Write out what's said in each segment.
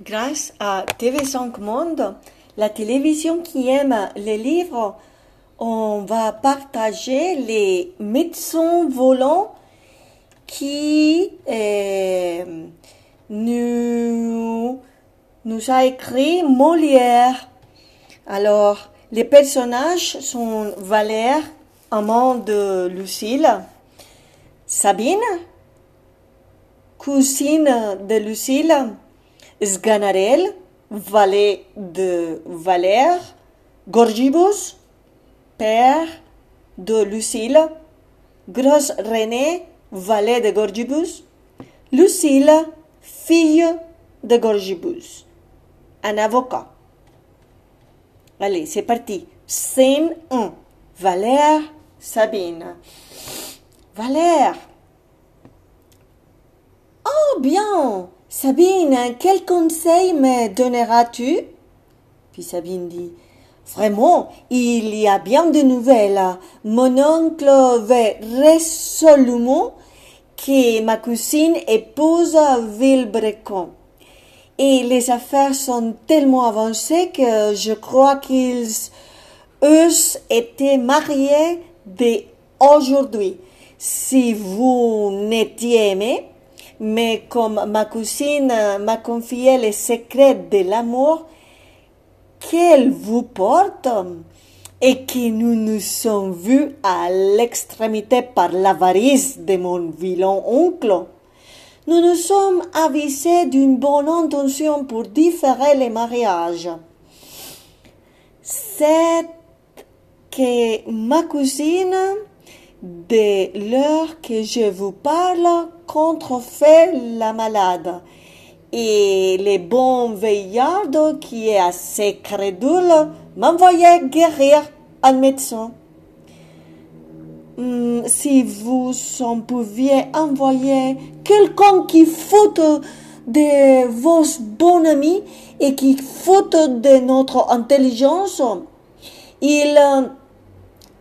grâce à TV5 Monde, la télévision qui aime les livres, on va partager les médecins volants qui euh, nous, nous a écrit Molière. Alors, les personnages sont Valère, amant de Lucille, Sabine, cousine de Lucille, Sganarelle, valet de Valère, Gorgibus, père de Lucille, Grosse René, valet de Gorgibus, Lucille, fille de Gorgibus, un avocat. Allez, c'est parti. Scène 1. Valère, Sabine. Valère. Oh bien. Sabine, quel conseil me donneras-tu? Puis Sabine dit, Vraiment, il y a bien de nouvelles. Mon oncle veut résolument que ma cousine épouse Villebrequin. Et les affaires sont tellement avancées que je crois qu'ils eussent été mariés dès aujourd'hui. Si vous n'étiez aimé, mais comme ma cousine m'a confié les secrets de l'amour qu'elle vous porte et que nous nous sommes vus à l'extrémité par l'avarice de mon vilain oncle, nous nous sommes avisés d'une bonne intention pour différer les mariages. C'est que ma cousine, dès l'heure que je vous parle, contrefait la malade. Et le bon veillard qui est assez crédule m'envoyait guérir un médecin. Hmm, si vous en pouviez envoyer quelqu'un qui foute de vos bons amis et qui foute de notre intelligence, il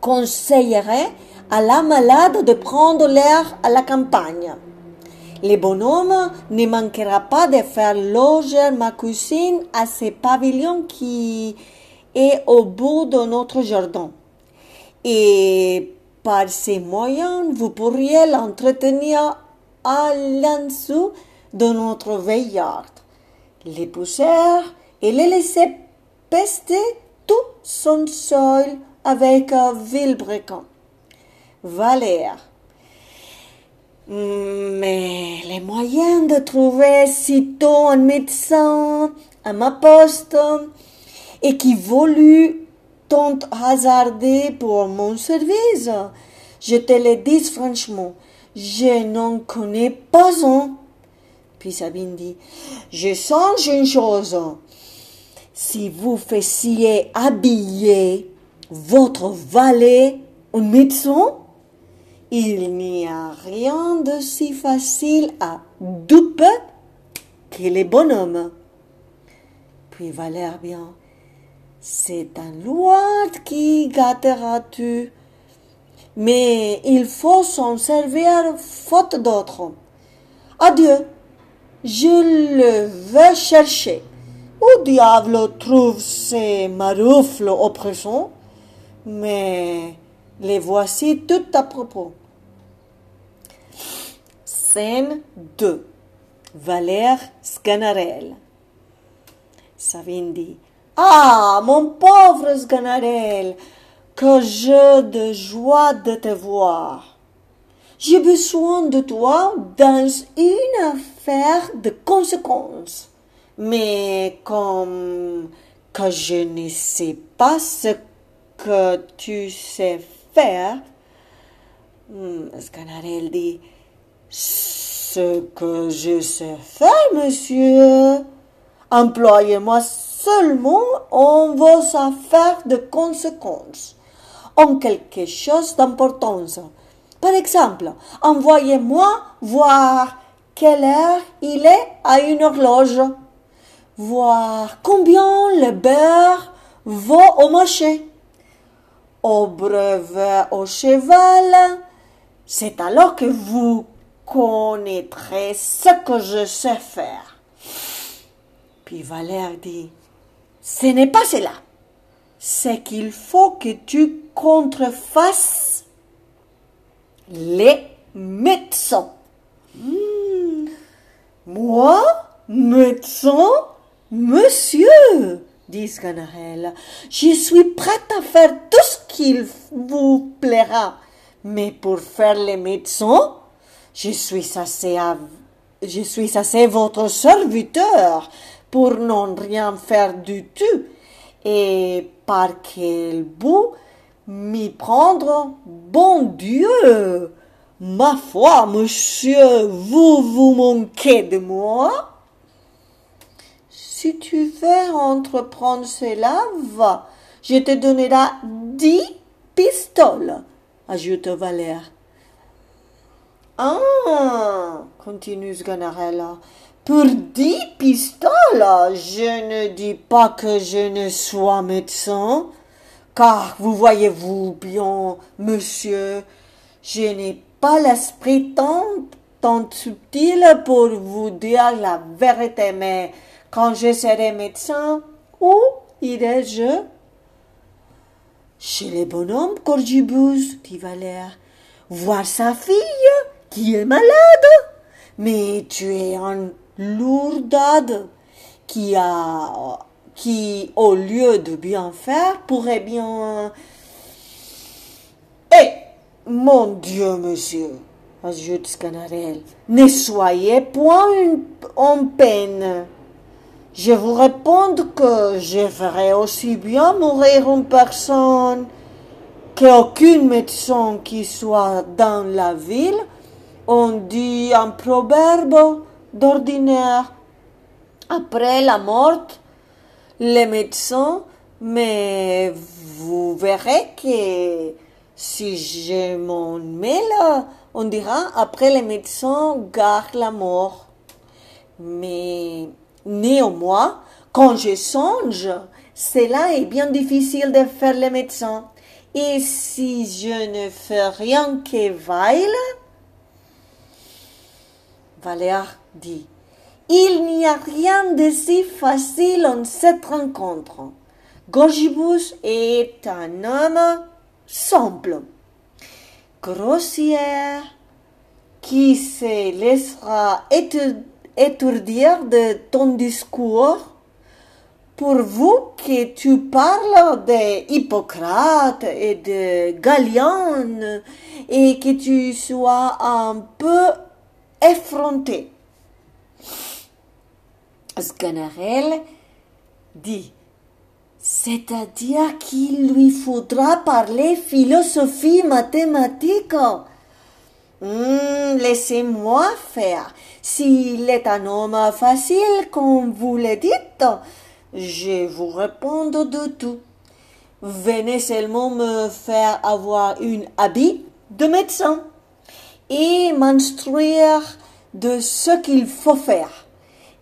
conseillerait à la malade de prendre l'air à la campagne. Le bonhomme ne manquera pas de faire loger ma cousine à ce pavillon qui est au bout de notre jardin. Et par ces moyens, vous pourriez l'entretenir à l'insu de notre veillard, les pousser et les laisser pester tout son sol avec un vilebrequin. Valère. Mais les moyens de trouver sitôt un médecin à ma poste et qui voulut tant hasarder pour mon service, je te le dis franchement, je n'en connais pas un. Puis Sabine dit, je songe une chose. Si vous faisiez habiller votre valet un médecin, il n'y a rien de si facile à duper que les bonhommes. Puis Valère bien, c'est un loin qui gâtera-tu, mais il faut s'en servir faute d'autre. Adieu, je le vais chercher. Où diable trouve ces maroufles oppressants, mais les voici tout à propos. Scène 2. Valère Sganarelle. Savine dit Ah, mon pauvre Sganarelle, que j'ai de joie de te voir. J'ai besoin de toi dans une affaire de conséquence. Mais comme que je ne sais pas ce que tu sais faire, hmm, Sganarelle dit ce que je sais faire, monsieur. Employez-moi seulement en vos affaires de conséquence, en quelque chose d'importance. Par exemple, envoyez-moi voir quelle heure il est à une horloge, voir combien le beurre vaut au marché, au brevet au cheval. C'est alors que vous connaîtrai ce que je sais faire. Puis Valère dit, ce n'est pas cela. C'est qu'il faut que tu contrefasses les médecins. Hmm. Moi, médecin, monsieur, dit Sganarelle, je suis prête à faire tout ce qu'il vous plaira. Mais pour faire les médecins, je suis assez, je suis assez votre serviteur pour n'en rien faire du tout. Et par quel bout m'y prendre, bon Dieu! Ma foi, monsieur, vous vous manquez de moi? Si tu veux entreprendre cela, va. Je te donnerai dix pistoles, ajoute Valère. Ah, continue Sganarella, pour dix pistoles, je ne dis pas que je ne sois médecin, car vous voyez-vous bien, monsieur, je n'ai pas l'esprit tant, tant subtil pour vous dire la vérité, mais quand je serai médecin, où irai-je? Chez les bonhommes, Corgibus, dit Valère, voir sa fille? Qui est malade. Mais tu es un lourdade qui a, qui, au lieu de bien faire, pourrait bien... Eh, mon Dieu, monsieur, ajoute Scanarelle, ne soyez point en peine. Je vous réponds que je ferai aussi bien mourir en personne qu'aucune médecin qui soit dans la ville. On dit un proverbe d'ordinaire. Après la mort, les médecins, mais vous verrez que si je m'en mêle, on dira après les médecins gardent la mort. Mais Néanmoins, quand je songe, cela est bien difficile de faire les médecins. Et si je ne fais rien que Vaille, Valère dit, il n'y a rien de si facile en cette rencontre. Gorgibus est un homme simple, grossier, qui se laissera étourdir de ton discours? Pour vous que tu parles de Hippocrate et de Galien et que tu sois un peu effronté. Sganarelle dit, c'est-à-dire qu'il lui faudra parler philosophie mathématique Hmm, laissez-moi faire. S'il est un homme facile, comme vous le dites, je vous réponds de tout. Venez seulement me faire avoir une habit de médecin et m'instruire de ce qu'il faut faire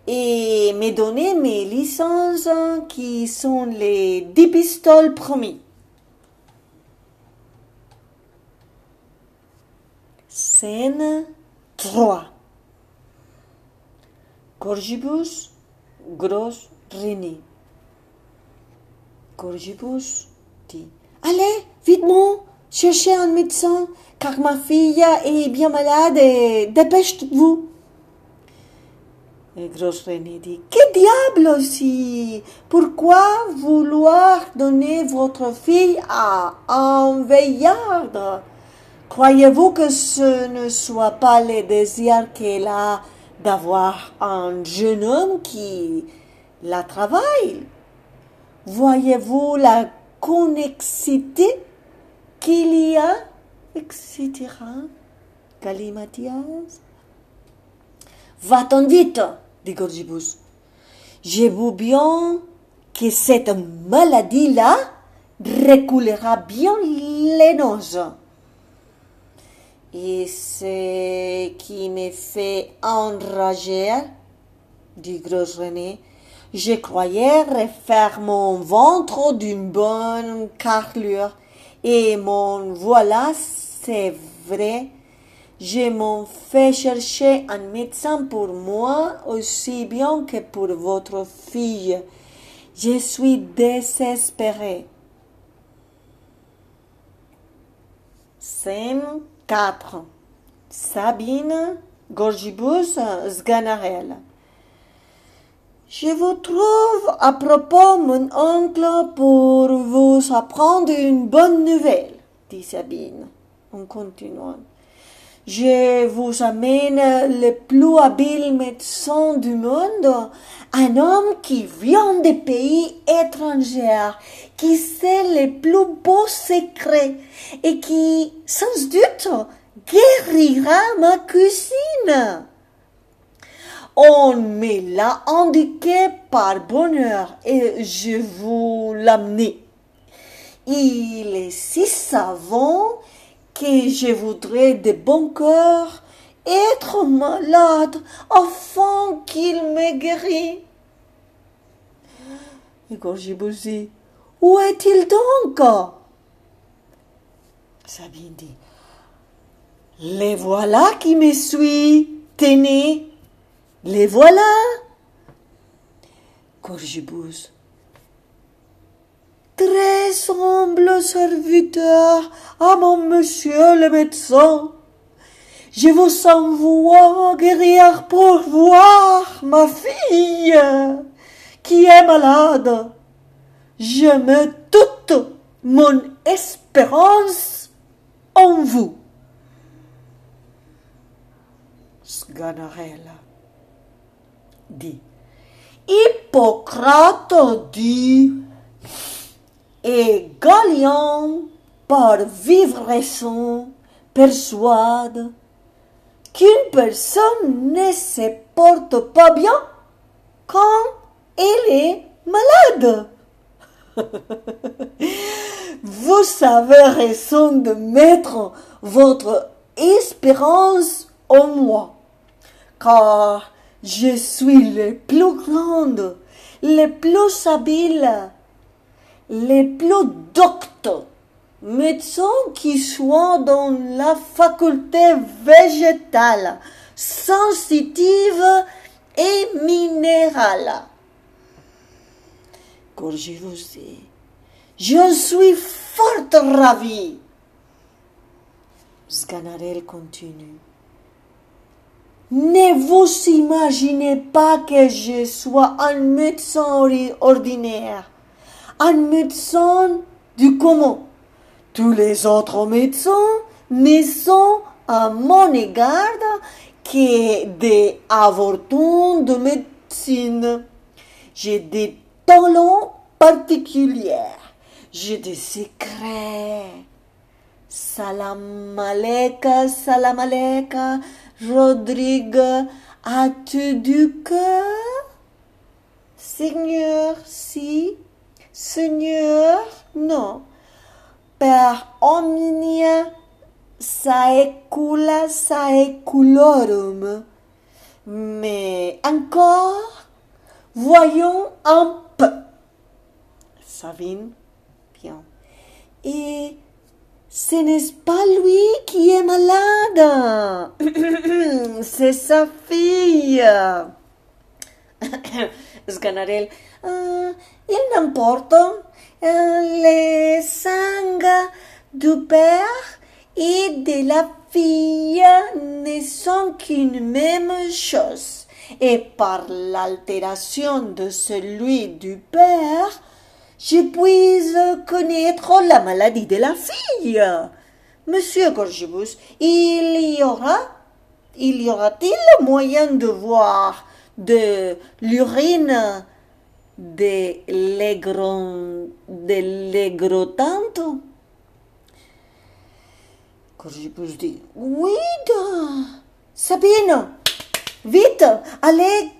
et me donner mes licences qui sont les dix pistoles promis. Scène 3 Corgibus, Gros, René. Corgibus dit Allez, vitement, cherchez un médecin, car ma fille est bien malade et dépêchez-vous. Et Gros René dit Que diable aussi? Pourquoi vouloir donner votre fille à un veillard Croyez-vous que ce ne soit pas le désir qu'elle a d'avoir un jeune homme qui la travaille? Voyez-vous la connexité qu'il y a, etc. Galimatias Va-t'en vite, dit Gorgibus. Je vous bien que cette maladie-là recoulera bien les noces. Et ce qui me fait enrager, dit Gros René, je croyais refaire mon ventre d'une bonne carlure, et mon voilà, c'est vrai, Je m'en fais chercher un médecin pour moi aussi bien que pour votre fille. Je suis désespéré. Scène 4. Sabine, Gorgibus, Sganarelle. Je vous trouve à propos, mon oncle, pour vous apprendre une bonne nouvelle, dit Sabine, en continuant. Je vous amène le plus habile médecin du monde, un homme qui vient des pays étrangers, qui sait les plus beaux secrets et qui, sans doute, guérira ma cousine. On me l'a indiqué par bonheur et je vous l'amener. Il est si savant que je voudrais de bon cœur être malade afin qu'il me guérisse. Et quand j'ai bossé, où est-il donc? Sabine dit, les voilà qui me suivent, tenez, les voilà. Gorgibus. Très humble serviteur à mon monsieur le médecin. Je vous envoie guérir pour voir ma fille qui est malade. Je mets toute mon espérance en vous. Sganarella dit Hippocrate dit et Galion par vivre raison persuade qu'une personne ne se porte pas bien quand elle est malade. Vous avez raison de mettre votre espérance en moi, car je suis le plus grande, le plus habile, le plus docteur médecin qui soit dans la faculté végétale, sensitive et minérale. Quand je vous dis, je suis fort ravie. Sganarelle continue. Ne vous imaginez pas que je sois un médecin ordinaire, un médecin du commun. Tous les autres médecins ne sont à mon égard que des avortons de médecine. J'ai des talents particuliers, j'ai des secrets. Salam aleka, salam aleka, Rodrigue, as-tu du cœur? Seigneur, si. Seigneur, non. Per omnia saecula saeculorum. Mais encore, voyons un peu. Savine, bien. Et ce n'est pas lui qui est malade. C'est sa fille. Sganarelle. Euh, il n'importe. Euh, les sang du père et de la fille ne sont qu'une même chose. Et par l'altération de celui du père, je puis connaître la maladie de la fille. Monsieur Gorgibus, il y aura, il y aura-t-il moyen de voir de l'urine de l'egrotanto? Gorgibus dit, oui, Sabine, vite, allez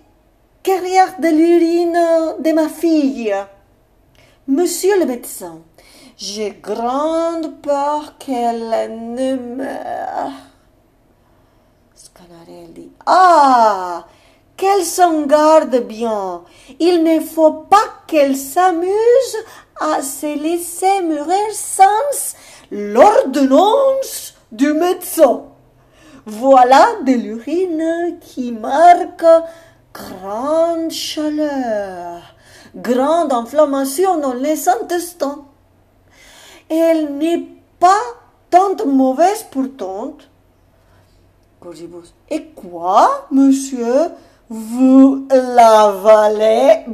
carrière de l'urine de ma fille. Monsieur le médecin, j'ai grande peur qu'elle ne meure. Scanarelle dit, ah, qu'elle s'en garde bien. Il ne faut pas qu'elle s'amuse à se laisser mourir sans l'ordonnance du médecin. voilà de l'urine qui marque grande chaleur, grande inflammation dans les intestins. Elle n'est pas tant mauvaise pourtant. Et quoi, monsieur Vous l'avalez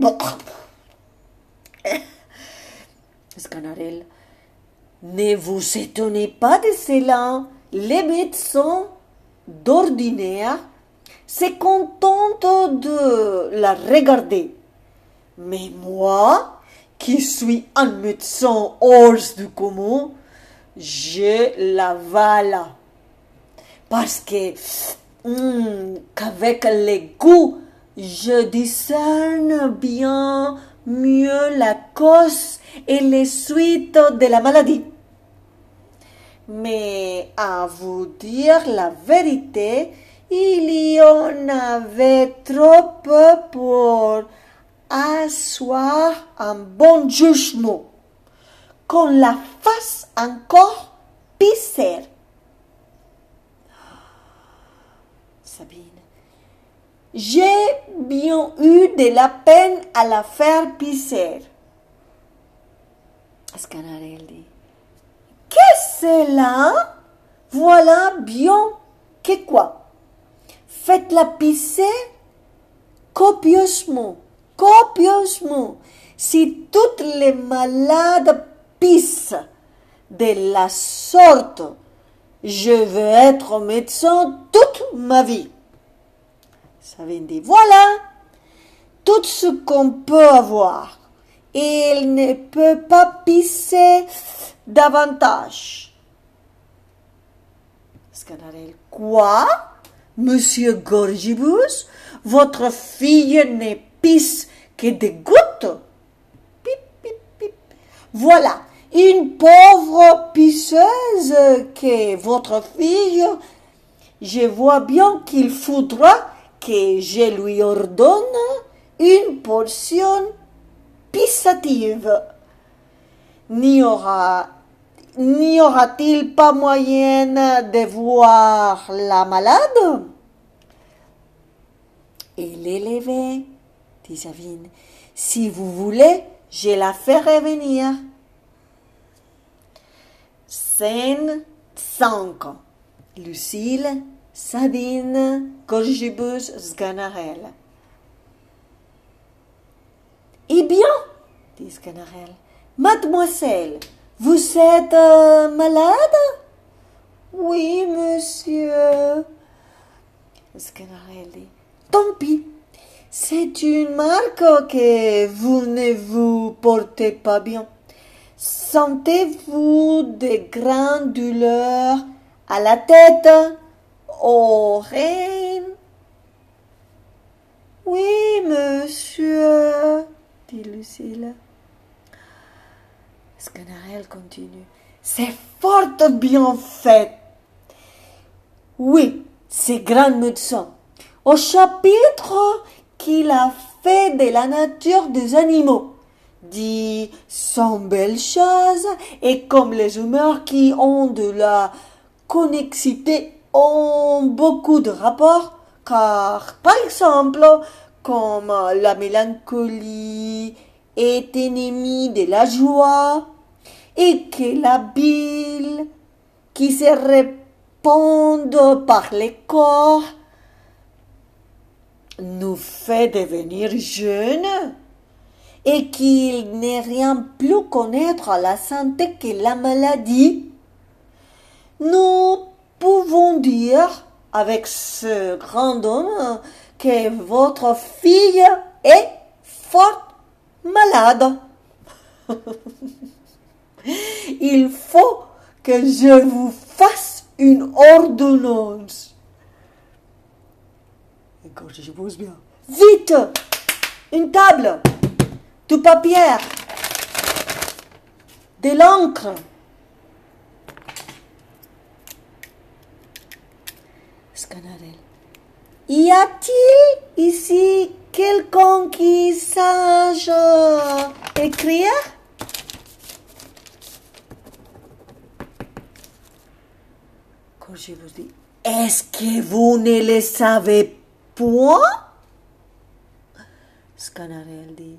Scanarelle. Ne vous étonnez pas de cela. Les médecins d'ordinaire se contentent de la regarder. Mais moi, qui suis un médecin hors du commun, je l'avale. Parce que, hmm, qu'avec les goûts, je discerne bien mieux la cause et les suites de la maladie. Mais à vous dire la vérité, il y en avait trop peu pour asseoir un bon jugement. Qu'on la fasse encore pisser. Sabine, j'ai bien eu de la peine à la faire pisser. Scanarelle dit, qu'est-ce que là Voilà bien que quoi? Faites-la pisser copieusement, copieusement. Si toutes les malades pissent de la sorte, je veux être médecin toute ma vie. Sabine dit, voilà tout ce qu'on peut avoir. Il ne peut pas pisser davantage. Quoi Monsieur Gorgibus, votre fille ne que des gouttes Pip, pip, pip. Voilà, une pauvre pisseuse que votre fille, je vois bien qu'il faudra que je lui ordonne une portion pissative. N'y aura n'y aura-t-il pas moyen de voir la malade? Il est levé, dit Savine. Si vous voulez, je la ferai venir. Scène 5. Lucille, Sabine, Gorgibus, Sganarelle. Eh bien, dit Sganarelle, mademoiselle, vous êtes euh, malade? Oui, monsieur. Sganarelle dit, tant pis, c'est une marque que vous ne vous portez pas bien. Sentez-vous de grandes douleurs à la tête, aux reins Oui, monsieur, dit Lucille. Scanarelle continue. C'est fort bien fait. Oui, c'est grand médecin. Au chapitre qu'il a fait de la nature des animaux dit sont belles choses et comme les humeurs qui ont de la connexité ont beaucoup de rapports car par exemple comme la mélancolie est ennemie de la joie et que la bile qui se répand par les corps nous fait devenir jeunes et qu'il n'est rien plus connaître à la santé que la maladie, nous pouvons dire avec ce grand homme que votre fille est fort malade. Il faut que je vous fasse une ordonnance. Quand je pose bien. Vite Une table du papier, de l'encre. Scanarelle. Y a-t-il ici quelqu'un qui sache écrire? Quand je vous dis Est-ce que vous ne le savez point Scanarelle dit.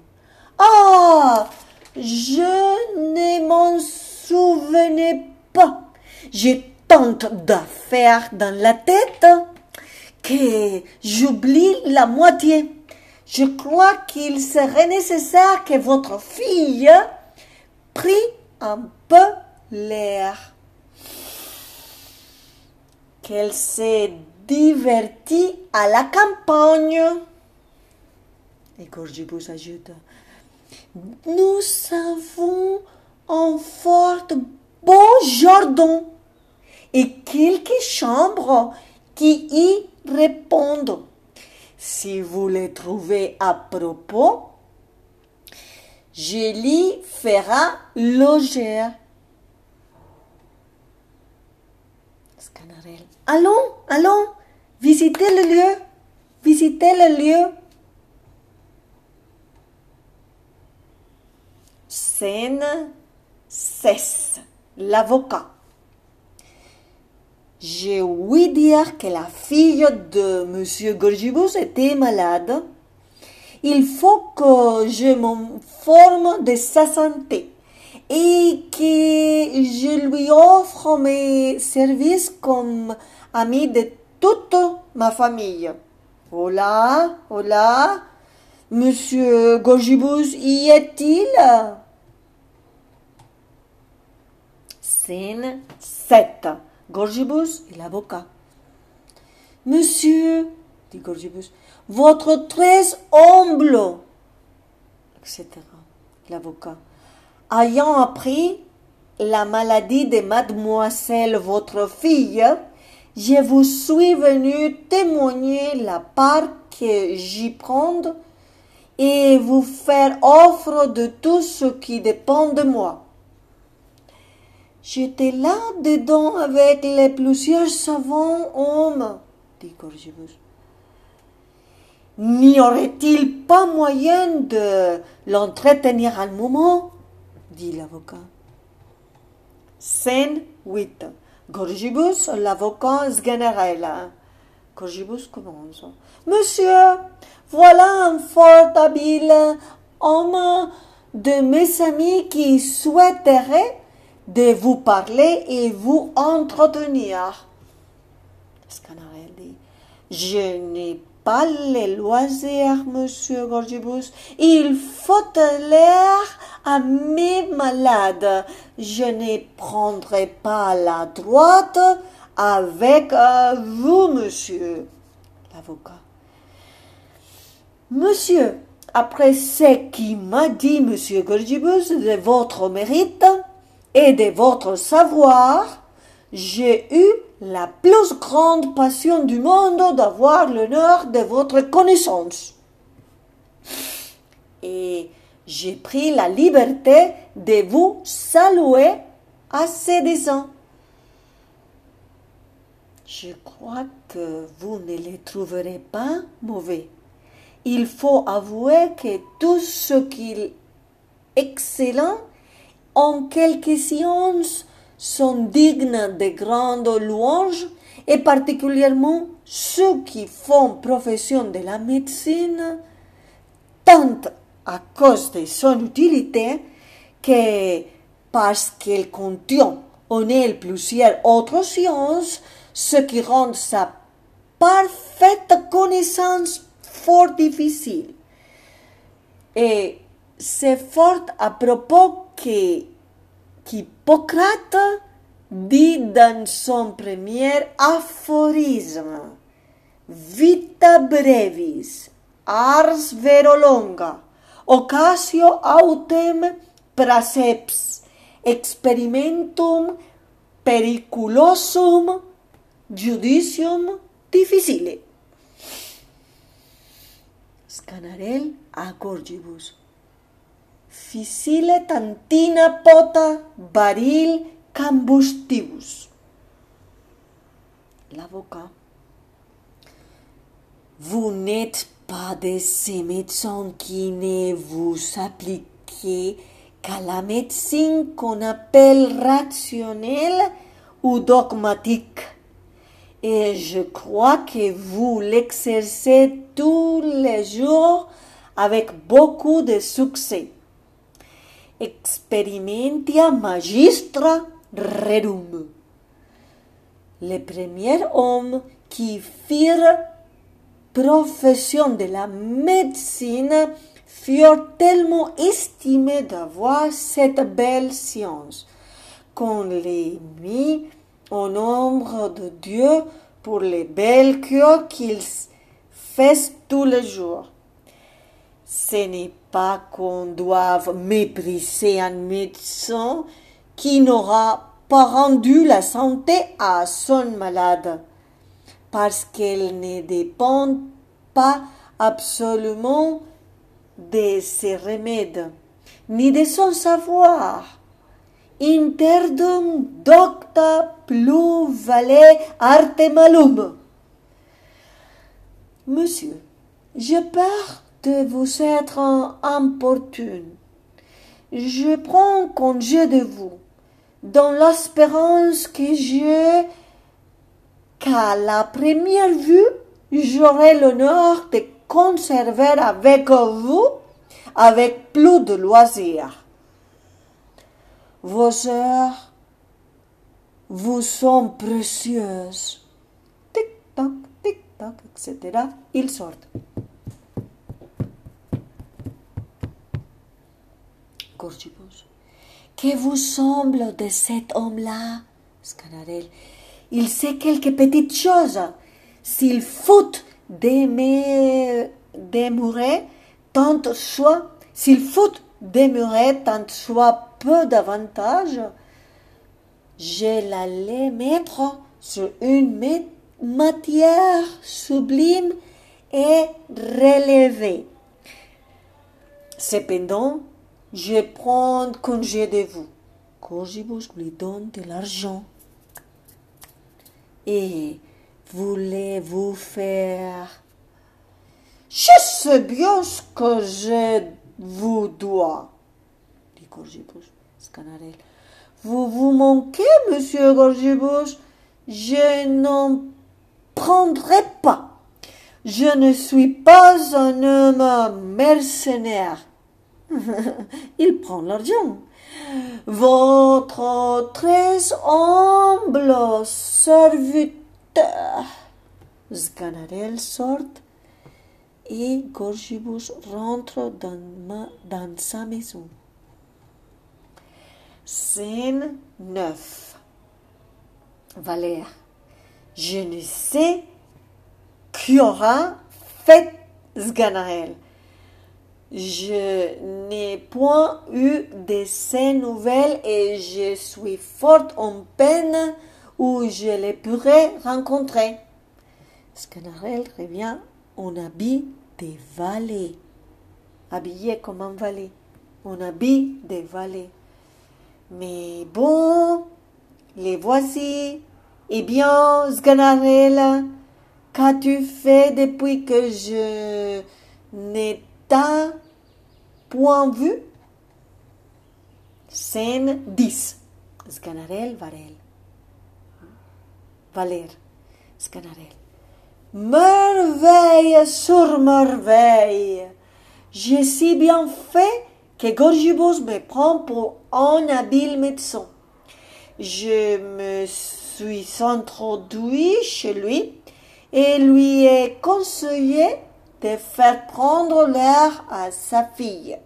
Ah, je ne m'en souvenais pas. J'ai tant d'affaires dans la tête que j'oublie la moitié. Je crois qu'il serait nécessaire que votre fille prie un peu l'air. Qu'elle s'est divertie à la campagne. Et Gorgibus ajoute Nous avons un fort beau jardin et quelques chambres qui y répondent. Si vous les trouvez à propos, je l'y fera loger. Allons, allons, visitez le lieu, visitez le lieu. Scène cesse. L'avocat. J'ai ouï dire que la fille de M. Gorgibus était malade. Il faut que je m'informe de sa santé et que je lui offre mes services comme ami de toute ma famille. Hola, hola, Monsieur Gorgibus y est-il? Scène 7. Gorgibus et l'avocat. Monsieur, dit Gorgibus, votre très humble, etc. L'avocat. Ayant appris la maladie de mademoiselle votre fille, je vous suis venu témoigner la part que j'y prends et vous faire offre de tout ce qui dépend de moi. J'étais là dedans avec les plusieurs savants hommes, dit Gorgibus. N'y aurait-il pas moyen de l'entretenir un moment dit l'avocat. Scène 8. Gorgibus, l'avocat général. Gorgibus commence. Monsieur, voilà un fort habile homme de mes amis qui souhaiterait de vous parler et vous entretenir. Scanarelle dit, je n'ai les loisirs, monsieur Gorgibus. Il faut l'air à mes malades. Je ne prendrai pas la droite avec euh, vous, monsieur. L'avocat. Monsieur, après ce qui m'a dit monsieur Gorgibus de votre mérite, et de votre savoir, j'ai eu la plus grande passion du monde d'avoir l'honneur de votre connaissance. Et j'ai pris la liberté de vous saluer à ces desseins. Je crois que vous ne les trouverez pas mauvais. Il faut avouer que tout ce qui est excellent en quelques sciences sont dignes de grandes louanges et particulièrement ceux qui font profession de la médecine, tant à cause de son utilité que parce qu'elle contient en elle plusieurs autres sciences, ce qui rend sa parfaite connaissance fort difficile. Et c'est fort à propos qu'Hippocrate dit dans son premier aphorisme Vita brevis, ars vero longa, occasio autem praseps, experimentum periculosum judicium difficile. Scanarel a Gorgibus Ficile tantina pota baril combustibus. L'avocat. Vous n'êtes pas de ces médecins qui ne vous appliquez qu'à la médecine qu'on appelle rationnelle ou dogmatique et je crois que vous l'exercez tous les jours avec beaucoup de succès. Experimentia magistra rerum. Les premiers hommes qui firent profession de la médecine furent tellement estimés d'avoir cette belle science qu'on les mit au nombre de Dieu pour les belles cures qu'ils font tous les jours. Ce n'est pas qu'on doive mépriser un médecin qui n'aura pas rendu la santé à son malade, parce qu'elle ne dépend pas absolument de ses remèdes, ni de son savoir interdum docta plus vale arte malum. Monsieur, j'ai peur de vous être importune. Je prends congé de vous, dans l'espérance que je, qu'à la première vue, j'aurai l'honneur de conserver avec vous avec plus de loisirs. Vos heures vous sont précieuses. Tic-tac, tic-tac, etc. Ils sortent. Que vous semble de cet homme-là Scanarelle. Il sait quelques petites choses. S'il fout demeurer, tant soit, s'il fout demeurer tant soit peu davantage, je l'allais mettre sur une matière sublime et relevée. Cependant, je prends congé de vous. Corgibus lui donne de l'argent. Et voulez-vous faire Je sais bien ce que je vous dois, dit Gorgibus. Scanarelle. Vous vous manquez, monsieur Gorgibus Je n'en prendrai pas. Je ne suis pas un homme mercenaire. Il prend l'argent. Votre très humble serviteur. Sganarelle sort et Gorgibus rentre dans, dans sa maison. Scène 9. Valère. Je ne sais qui aura fait Sganael. Je n'ai point eu de ces nouvelles et je suis fort en peine où je les pourrais rencontrer. Sganarelle revient en habit de valet, habillé comme un valet, en habit de valet. Mais bon, les voici. Eh bien, Sganarelle, qu'as-tu fait depuis que je n'ai ta point vu? Scène 10. Sganarelle, Varel. Valer. Sganarelle. Merveille sur merveille. J'ai si bien fait que Gorgibus me prend pour un habile médecin. Je me suis introduit chez lui et lui ai conseillé de faire prendre l'air à sa fille,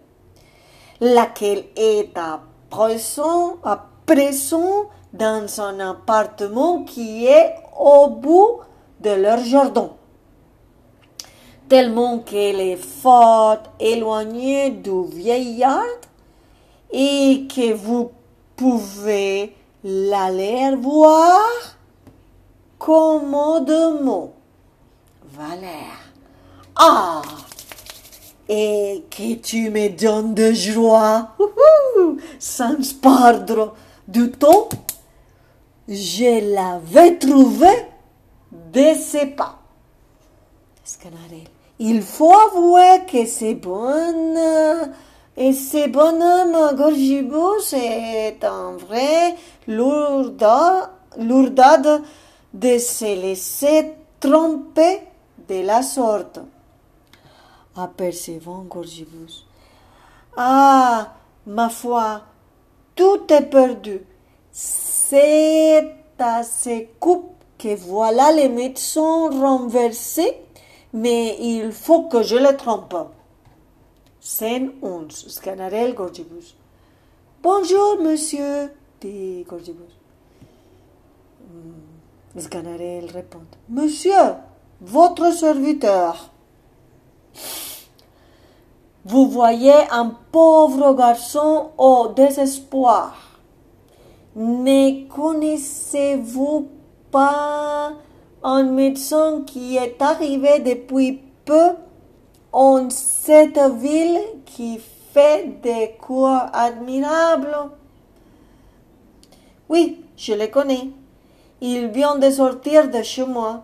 laquelle est à présent, à présent dans un appartement qui est au bout de leur jardin tellement qu'elle est fort éloignée du vieillard et que vous pouvez l'aller voir commodément. Valère. Ah! Et que tu me donnes de joie, sans perdre du temps, je l'avais trouvé de ses pas. Il faut avouer que c'est bon, et ce bonhomme Gorgibus est un vrai lourdade de se laisser tromper de la sorte. Apercevant Gorgibus. Ah, ma foi, tout est perdu. C'est à ces coupes que voilà les médecins renversés, mais il faut que je les trompe. Scène 11. Scanarel Gorgibus. Bonjour, monsieur, dit Gorgibus. Hmm, Sganarelle répond. Monsieur, votre serviteur. Vous voyez un pauvre garçon au désespoir. Ne connaissez-vous pas un médecin qui est arrivé depuis peu en cette ville qui fait des cours admirables? Oui, je le connais. Il vient de sortir de chez moi.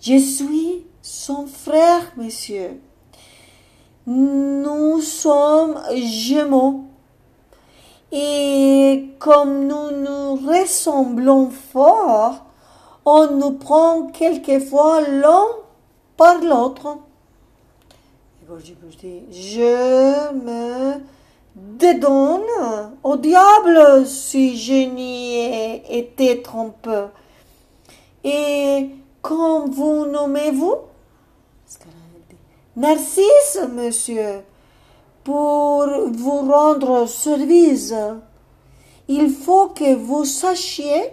Je suis son frère, monsieur. Nous sommes jumeaux. Et comme nous nous ressemblons fort, on nous prend quelquefois l'un par l'autre. Je me dédonne au diable si je n'y ai été trompé. Et quand vous nommez-vous? Narcisse, monsieur, pour vous rendre service. Il faut que vous sachiez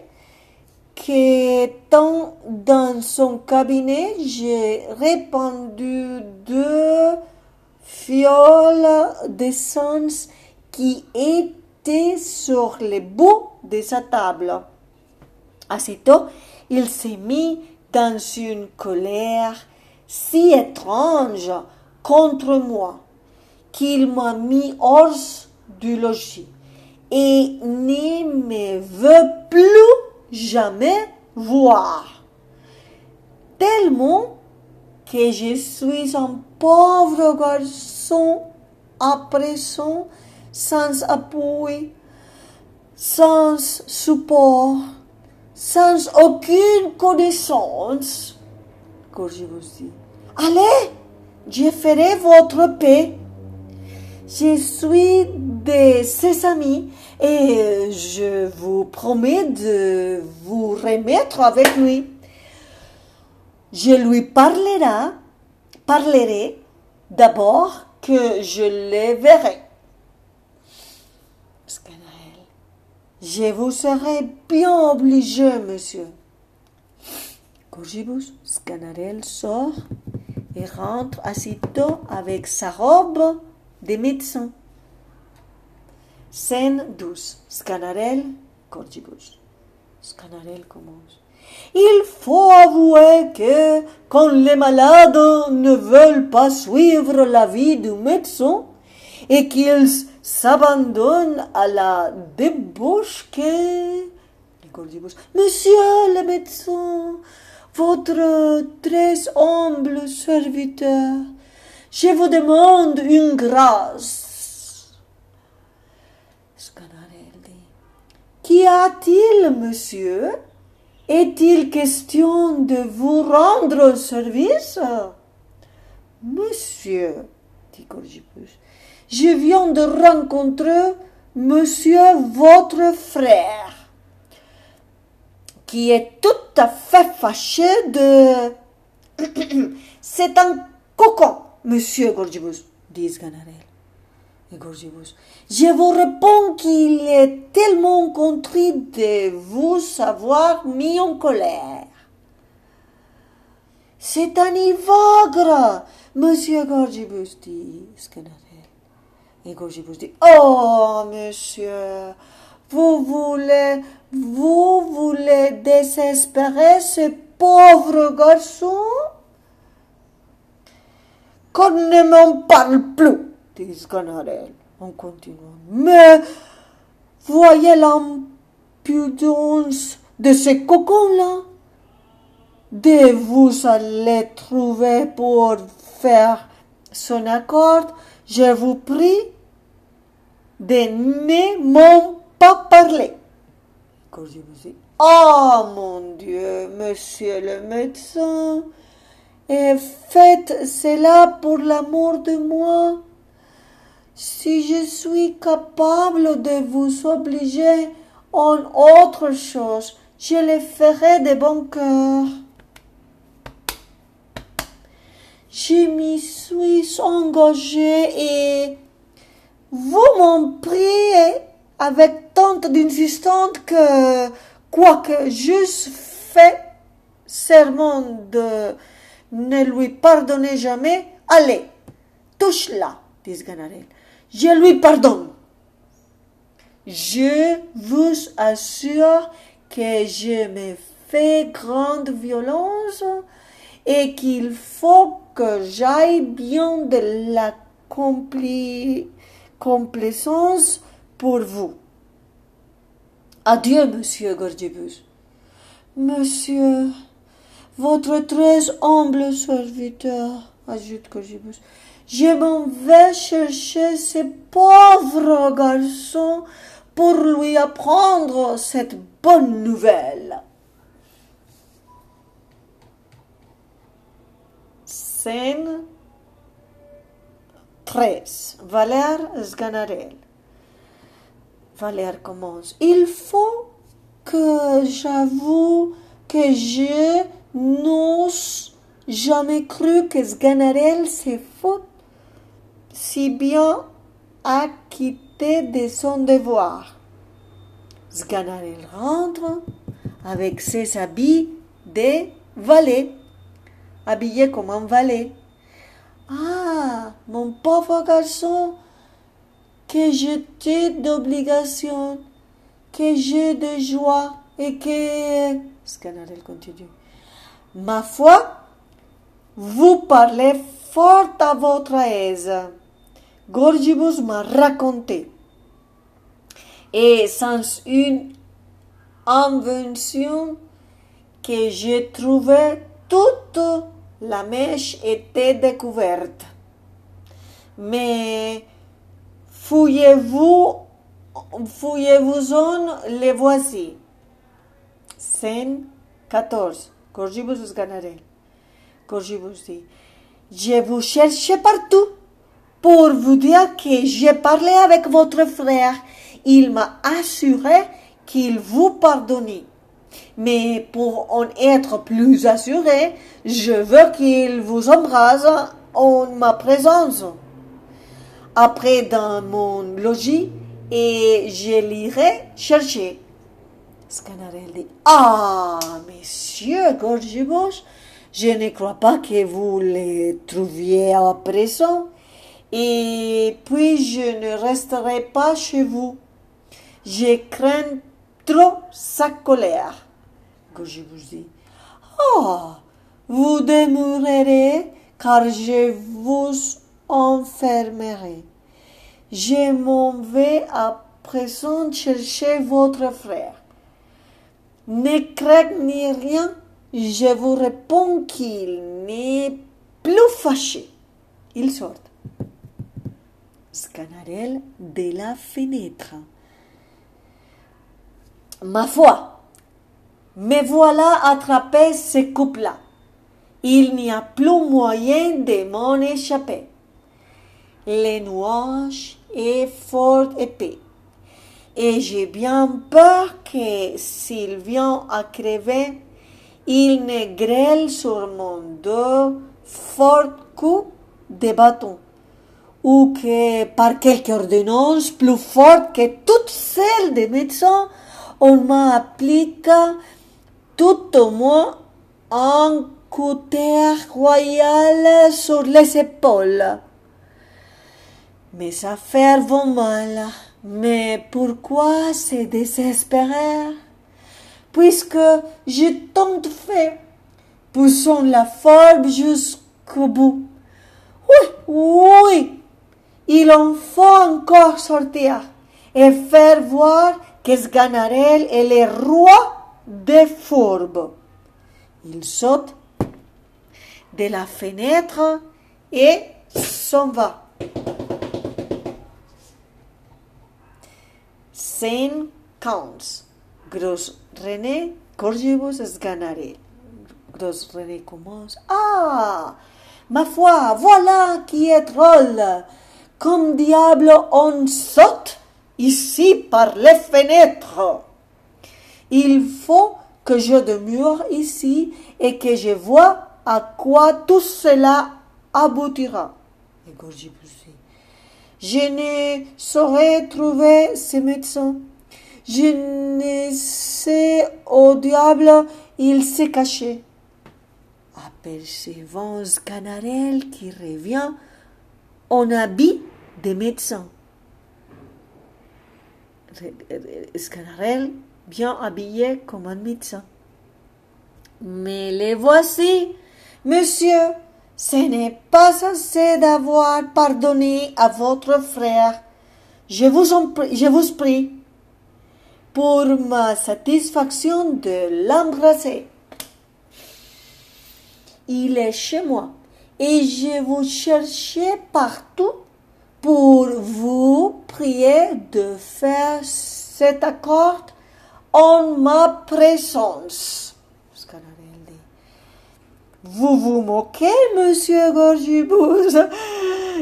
qu'étant dans son cabinet, j'ai répandu deux fioles d'essence qui étaient sur les bouts de sa table. Aussitôt, il s'est mis dans une colère si étrange contre moi qu'il m'a mis hors du logis et ne me veut plus jamais voir. Tellement que je suis un pauvre garçon à présent sans appui, sans support, sans aucune connaissance. Je vous dis, allez, je ferai votre paix. Je suis de ses amis et je vous promets de vous remettre avec lui. Je lui parlerai, parlerai d'abord que je le verrai. Je vous serai bien obligé, monsieur. Gorgibus Scanarel sort et rentre aussitôt avec sa robe de médecin. Scène 12. Scanarel, Gorgibus. Scanarel commence. Il faut avouer que quand les malades ne veulent pas suivre l'avis du médecin et qu'ils s'abandonne à la débauche que... Monsieur le médecin, votre très humble serviteur, je vous demande une grâce. Qu'y a-t-il, monsieur? Est-il question de vous rendre service? Monsieur, dit Gorgibus, je viens de rencontrer monsieur votre frère, qui est tout à fait fâché de... C'est un cocon, monsieur Gorgibus, dit Sganarelle. Et Gorgibus, je vous réponds qu'il est tellement contrit de vous avoir mis en colère. C'est un ivagre, monsieur Gorgibus, dit Sganarelle. Et Gorgibus dit, oh, monsieur, vous voulez, vous voulez désespérer ce pauvre garçon? Qu'on ne m'en parle plus, dit Sganarelle en continuant. Mais voyez l'impudence de ce cocon-là. De vous allez trouver pour faire son accord, je vous prie de ne m'en pas parler. Ah, mon Dieu, monsieur le médecin, et faites cela pour l'amour de moi. Si je suis capable de vous obliger en autre chose, je le ferai de bon cœur. Je m'y suis engagée et vous m'en priez avec tant d'insistance que, quoique j'eusse fait serment de ne lui pardonner jamais, allez, touche-la, dit Ganarelle. Je lui pardonne. Je vous assure que je me fais grande violence et qu'il faut que j'aille bien de la complaisance pour vous. Adieu, monsieur Gorgibus. Monsieur, votre très humble serviteur, ajoute Gorgibus, je m'en vais chercher ce pauvre garçon pour lui apprendre cette bonne nouvelle. Scène 13. Valère Sganarelle. Valère commence. Il faut que j'avoue que je n'ose jamais cru que Sganarelle se faut si bien acquitté de son devoir. Sganarelle rentre avec ses habits de valet, habillé comme un valet. Ah, mon pauvre garçon, que j'étais d'obligation, que j'ai de joie et que... Sganarelle continue. Ma foi, vous parlez fort à votre aise. Gorgibus m'a raconté. Et sans une invention que j'ai trouvée toute la mèche était découverte. Mais fouillez-vous, fouillez-vous-en, les voici. Scène 14. Gorgibus Ganarelle. Gorgibus dit, je vous cherche partout pour vous dire que j'ai parlé avec votre frère. Il m'a assuré qu'il vous pardonnait. Mais pour en être plus assuré, je veux qu'il vous embrasse en ma présence. Après dans mon logis et je l'irai chercher. Scanarelle dit Ah, monsieur Gorgibus, je ne crois pas que vous le trouviez à présent. Et puis je ne resterai pas chez vous. Je crains trop sa colère. Gorgibus dit Oh, vous demeurerez car je vous enfermerai. Je m'en vais à présent chercher votre frère. Ne craignez rien, je vous réponds qu'il n'est plus fâché. Il sort. Scanarelle de la fenêtre. Ma foi, me voilà attrapé ce couple-là. Il n'y a plus moyen de m'en échapper. Les nuages est fort épais. Et j'ai bien peur que s'il vient à crever, il ne grêle sur mon dos fort coup de bâton, ou que par quelque ordonnance plus forte que toutes celles des médecins, on m'applique tout au moins un couteau royal sur les épaules. Mes affaires vont mal. Mais pourquoi se désespérer Puisque j'ai tant fait, poussons la forme jusqu'au bout. Oui, oui, il en faut encore sortir et faire voir que Sganarelle est le roi des fourbes. Il saute de la fenêtre et s'en va. Scène 15. René, Gorgibus Sganarelle. Gros René commence. Ah Ma foi, voilà qui est drôle Comme diable on saute ici par les fenêtres Il faut que je demeure ici et que je vois à quoi tout cela aboutira. Je ne saurais trouver ce médecin. Je ne sais au diable il s'est caché. Apercevant Sganarelle qui revient en habit de médecin. Sganarelle bien habillé comme un médecin. Mais les voici, monsieur. Ce n'est pas assez d'avoir pardonné à votre frère. Je vous, en prie, je vous prie, pour ma satisfaction, de l'embrasser. Il est chez moi et je vous cherchais partout pour vous prier de faire cet accord en ma présence. Vous vous moquez, monsieur Gorgibus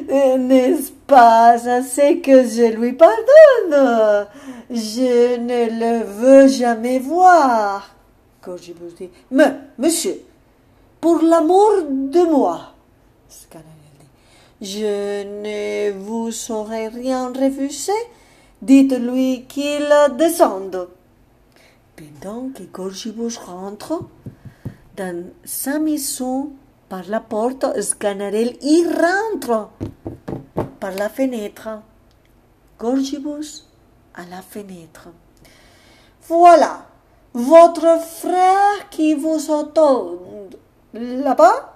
N'est-ce pas assez que je lui pardonne? Je ne le veux jamais voir. Gorgibus dit, Mais, monsieur, pour l'amour de moi, je ne vous saurais rien refuser. Dites-lui qu'il descende. Pendant que Gorgibus rentre dans sa maison par la porte, Sganarelle y rentre par la fenêtre. Gorgibus à la fenêtre. Voilà, votre frère qui vous attend là-bas,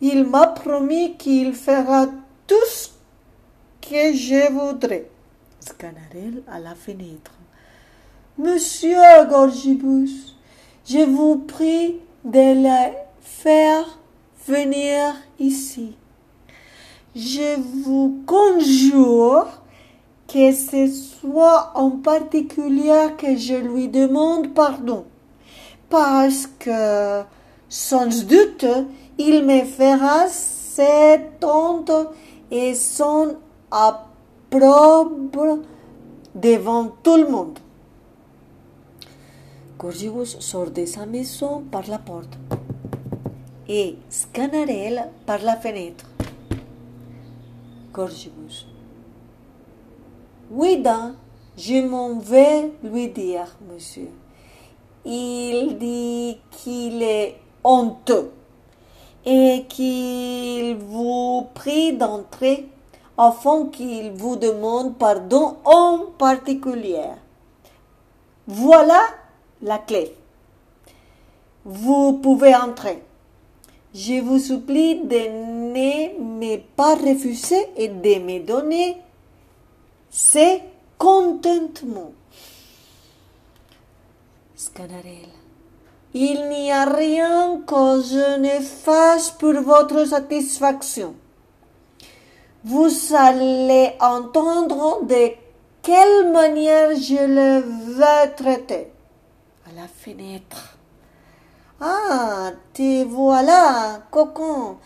il m'a promis qu'il fera tout ce que je voudrais. Sganarelle à la fenêtre. Monsieur Gorgibus, je vous prie de le faire venir ici. Je vous conjure que ce soit en particulier que je lui demande pardon, parce que, sans doute, il me fera cette honte et son opprobre devant tout le monde. Gorgibus sort de sa maison par la porte et Sganarelle par la fenêtre. Gorgibus. Oui, donc, je m'en vais lui dire, monsieur. Il dit qu'il est honteux et qu'il vous prie d'entrer afin qu'il vous demande pardon en particulier. Voilà la clé. Vous pouvez entrer. Je vous supplie de ne me pas refuser et de me donner ce contentement. Sganarelle. Il n'y a rien que je ne fasse pour votre satisfaction. Vous allez entendre de quelle manière je le veux traiter. Fenêtre. Ah, te voilà, cocon.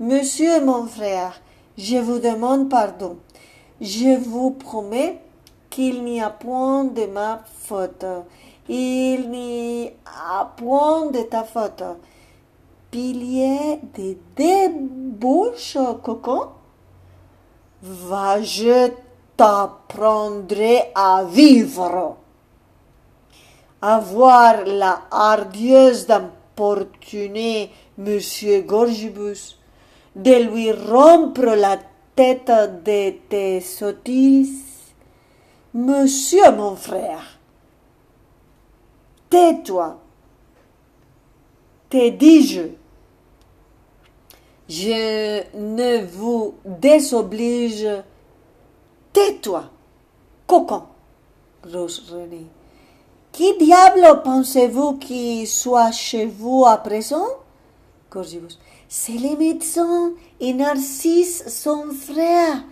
Monsieur mon frère, je vous demande pardon. Je vous promets qu'il n'y a point de ma faute. Il n'y a point de ta faute. Pilier de débouche, cocon. Va, je t'apprendrai à vivre. Avoir la hardieuse d'importuner Monsieur Gorgibus, de lui rompre la tête de tes sottises. Monsieur mon frère, tais-toi, te dis-je, je ne vous désoblige, tais-toi, cocon, Rose René. Qui diable pensez-vous qui soit chez vous à présent? C'est les médecins et Narcisse, son frère.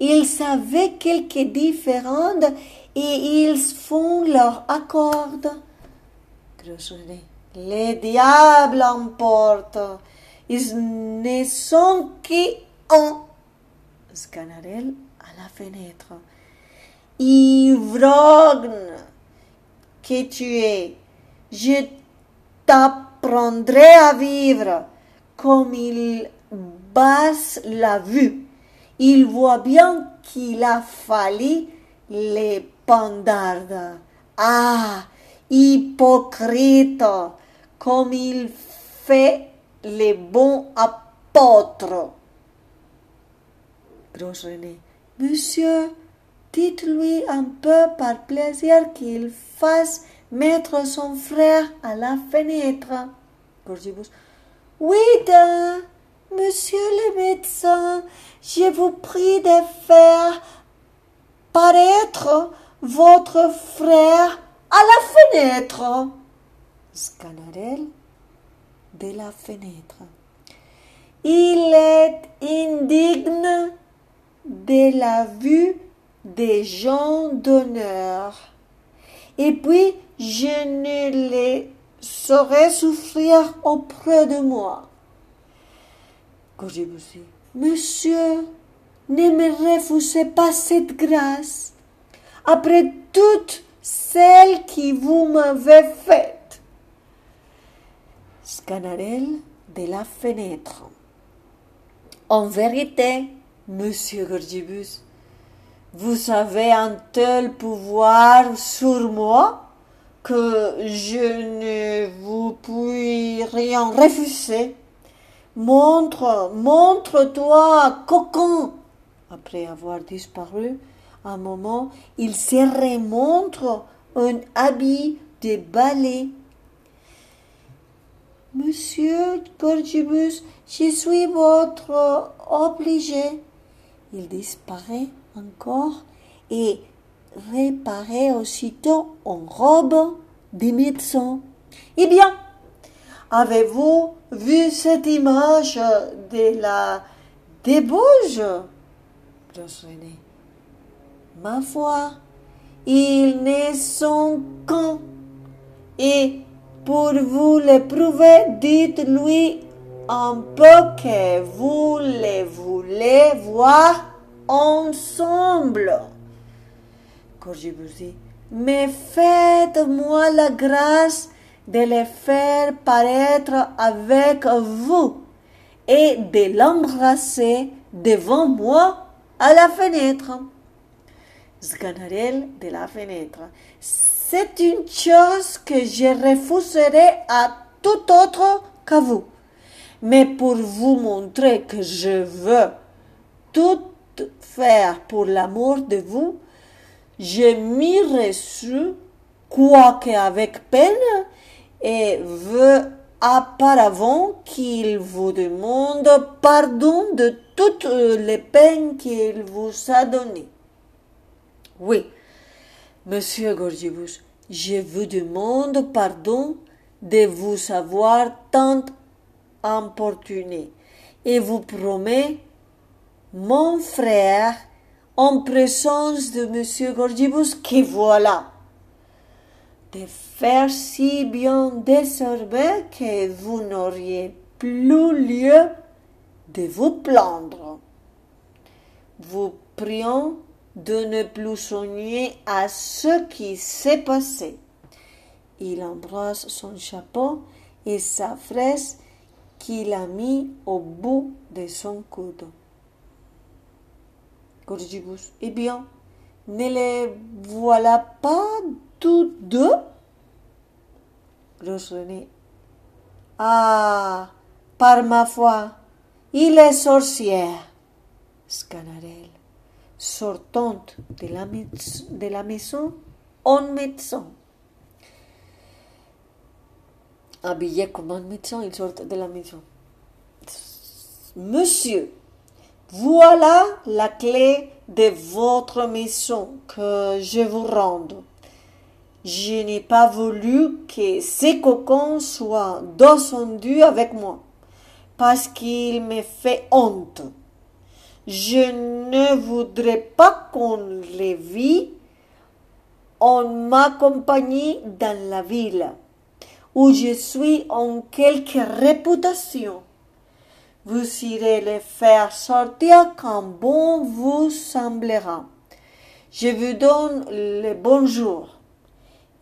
Ils savaient quelque différente et ils font leur accord. René. Les diables emportent. Ils ne sont qu'un. Scanarelle à la fenêtre. Ivrogne que tu es, je t'apprendrai à vivre comme il basse la vue. Il voit bien qu'il a fallu les pendardes. Ah, hypocrite, comme il fait les bons apôtres. Gros René, monsieur, dites-lui un peu par plaisir qu'il fasse mettre son frère à la fenêtre. Gorgibus, oui, monsieur le médecin, je vous prie de faire paraître votre frère à la fenêtre. Scanarelle de la fenêtre. Il est indigne de la vue des gens d'honneur. Et puis, je ne les saurais souffrir auprès de moi. Monsieur, ne me refusez pas cette grâce, après toutes celles qui vous m'avez faites? Scanarelle de la fenêtre. En vérité, monsieur Gorgibus, vous avez un tel pouvoir sur moi que je ne vous puis rien refuser. Montre, montre-toi, cocon. Après avoir disparu un moment, il se remontre un habit de ballet. Monsieur Gorgibus, je suis votre obligé. Il disparaît encore et réparait aussitôt en robe de médecin. Eh bien, avez-vous vu cette image de la débauche? René. Ma foi, ils ne sont qu'un. Et pour vous le prouver, dites-lui un peu que vous les voulez voir ensemble. dit, mais faites-moi la grâce de les faire paraître avec vous et de l'embrasser devant moi à la fenêtre. Sganarelle de la fenêtre. C'est une chose que je refuserai à tout autre que vous. Mais pour vous montrer que je veux tout pour l'amour de vous, je m'y reçu, quoique avec peine, et veux auparavant qu'il vous demande pardon de toutes les peines qu'il vous a données. Oui, monsieur Gorgibus, je vous demande pardon de vous avoir tant importuné et vous promets mon frère, en présence de M. Gorgibus, qui voilà, de faire si bien désormais que vous n'auriez plus lieu de vous plaindre. Vous prions de ne plus soigner à ce qui s'est passé. Il embrasse son chapeau et sa fraise qu'il a mis au bout de son coude. Gorgibus. Eh bien, ne les voilà pas tous deux Gros. Ah, par ma foi, il est sorcière. Scanarelle, sortant de la, de la maison en médecin. Habillé comme un médecin, il sort de la maison. Monsieur, voilà la clé de votre maison que je vous rende. Je n'ai pas voulu que ces cocons soient descendus avec moi, parce qu'il me fait honte. Je ne voudrais pas qu'on les vit en ma compagnie dans la ville. où je suis en quelque réputation. Vous irez les faire sortir quand bon vous semblera. Je vous donne le bonjour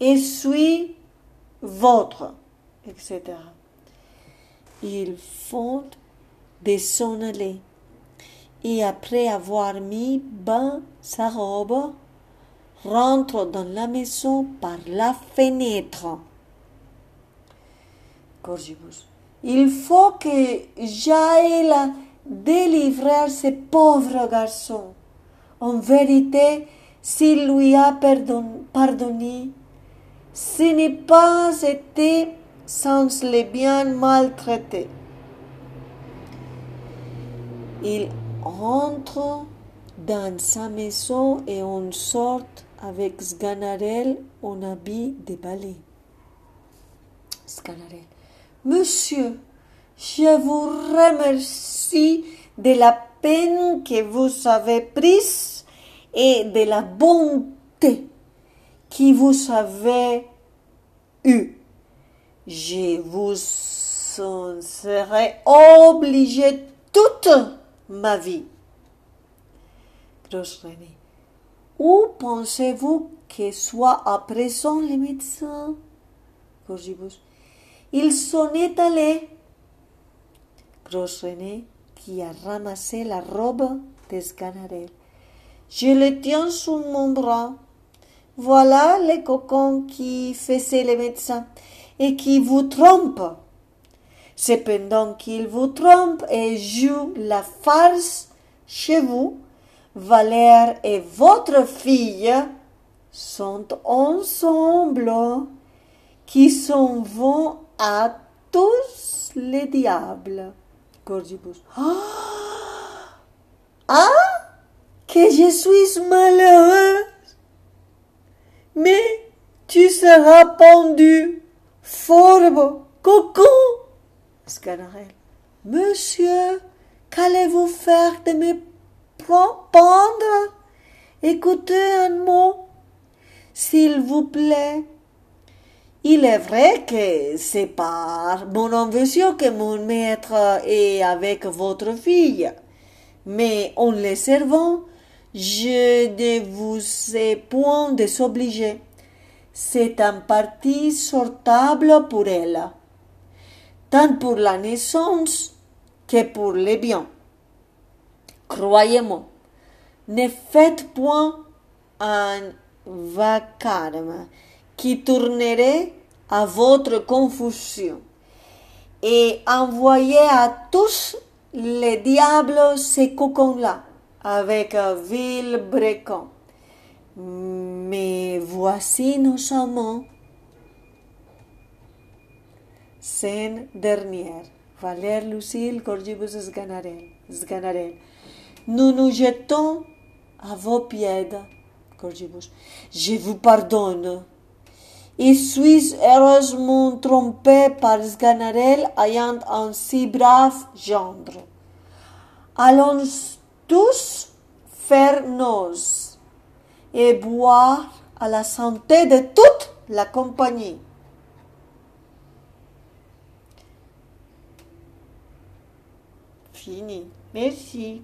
et suis votre, etc. Ils font de son aller et après avoir mis bas sa robe, rentre dans la maison par la fenêtre. Il faut que j'aille délivrer ce pauvre garçon. En vérité, s'il lui a pardonné, ce n'est pas été sans le bien maltraiter. Il entre dans sa maison et on sort avec Sganarelle en habit de. Sganarelle. Monsieur, je vous remercie de la peine que vous avez prise et de la bonté que vous avez eue. Je vous en serai obligé toute ma vie. Grosse René. Où pensez-vous que soit à présent les médecins? Ils sont étalés. Grosse René, qui a ramassé la robe de Sganarelle. Je le tiens sous mon bras. Voilà les cocons qui faisaient les médecins et qui vous trompent. Cependant qu'il vous trompe et joue la farce chez vous, Valère et votre fille sont ensemble, qui s'en vont à tous les diables. Gorgibus. Ah, ah, que je suis malheureuse. Mais tu seras pendu, fourbe, cocon. Sganarelle. Monsieur, qu'allez-vous faire de me prendre? Écoutez un mot, s'il vous plaît. Il est vrai que c'est par mon invention que mon maître est avec votre fille, mais en les servant, je ne vous ai point désobligé. C'est un parti sortable pour elle tant pour la naissance que pour les biens. Croyez-moi, ne faites point un vacarme qui tournerait à votre confusion et envoyez à tous les diables ces cocons-là avec un vil brécon. Mais voici nos amants Scène dernière. Valère Lucille Gorgibus Sganarelle. Nous nous jetons à vos pieds. Gorgibus. Je vous pardonne. Et suis heureusement trompé par Sganarelle ayant un si brave gendre. Allons tous faire noces et boire à la santé de toute la compagnie. fini. Merci.